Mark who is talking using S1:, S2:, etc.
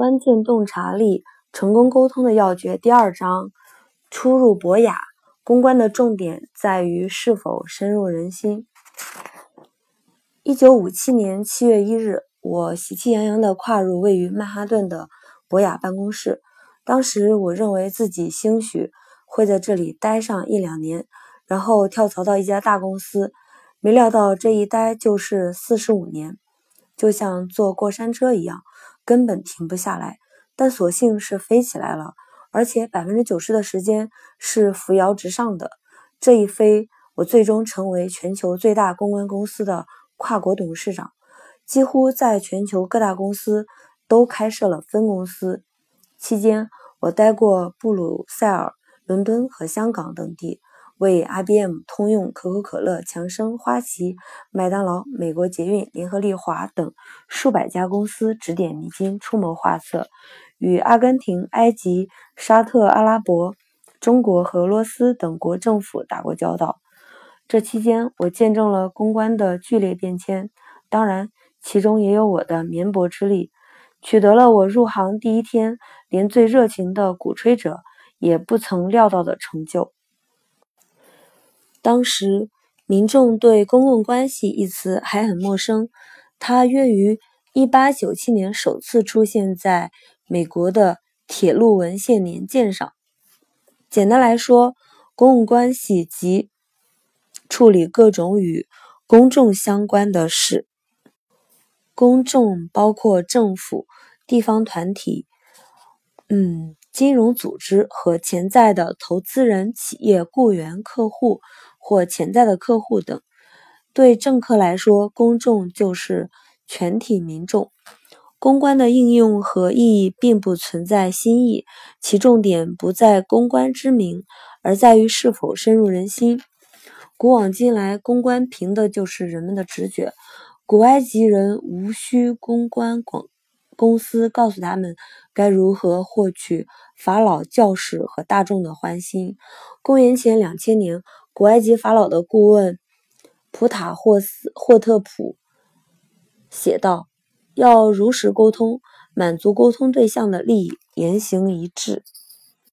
S1: 关键洞察力，成功沟通的要诀。第二章，初入博雅，公关的重点在于是否深入人心。一九五七年七月一日，我喜气洋洋地跨入位于曼哈顿的博雅办公室。当时我认为自己兴许会在这里待上一两年，然后跳槽到一家大公司。没料到这一待就是四十五年，就像坐过山车一样，根本停不下来。但所幸是飞起来了，而且百分之九十的时间是扶摇直上的。这一飞，我最终成为全球最大公关公司的跨国董事长，几乎在全球各大公司都开设了分公司。期间，我待过布鲁塞尔、伦敦和香港等地。为 IBM、通用、可口可乐、强生、花旗、麦当劳、美国捷运、联合利华等数百家公司指点迷津、出谋划策，与阿根廷、埃及、沙特阿拉伯、中国和俄罗斯等国政府打过交道。这期间，我见证了公关的剧烈变迁，当然，其中也有我的绵薄之力，取得了我入行第一天连最热情的鼓吹者也不曾料到的成就。当时，民众对“公共关系”一词还很陌生。它约于1897年首次出现在美国的铁路文献年鉴上。简单来说，公共关系即处理各种与公众相关的事。公众包括政府、地方团体、嗯，金融组织和潜在的投资人、企业雇员、客户。或潜在的客户等，对政客来说，公众就是全体民众。公关的应用和意义并不存在新意，其重点不在公关之名，而在于是否深入人心。古往今来，公关凭的就是人们的直觉。古埃及人无需公关广公司告诉他们该如何获取法老、教士和大众的欢心。公元前两千年。古埃及法老的顾问普塔霍斯霍特普写道：“要如实沟通，满足沟通对象的利益，言行一致。”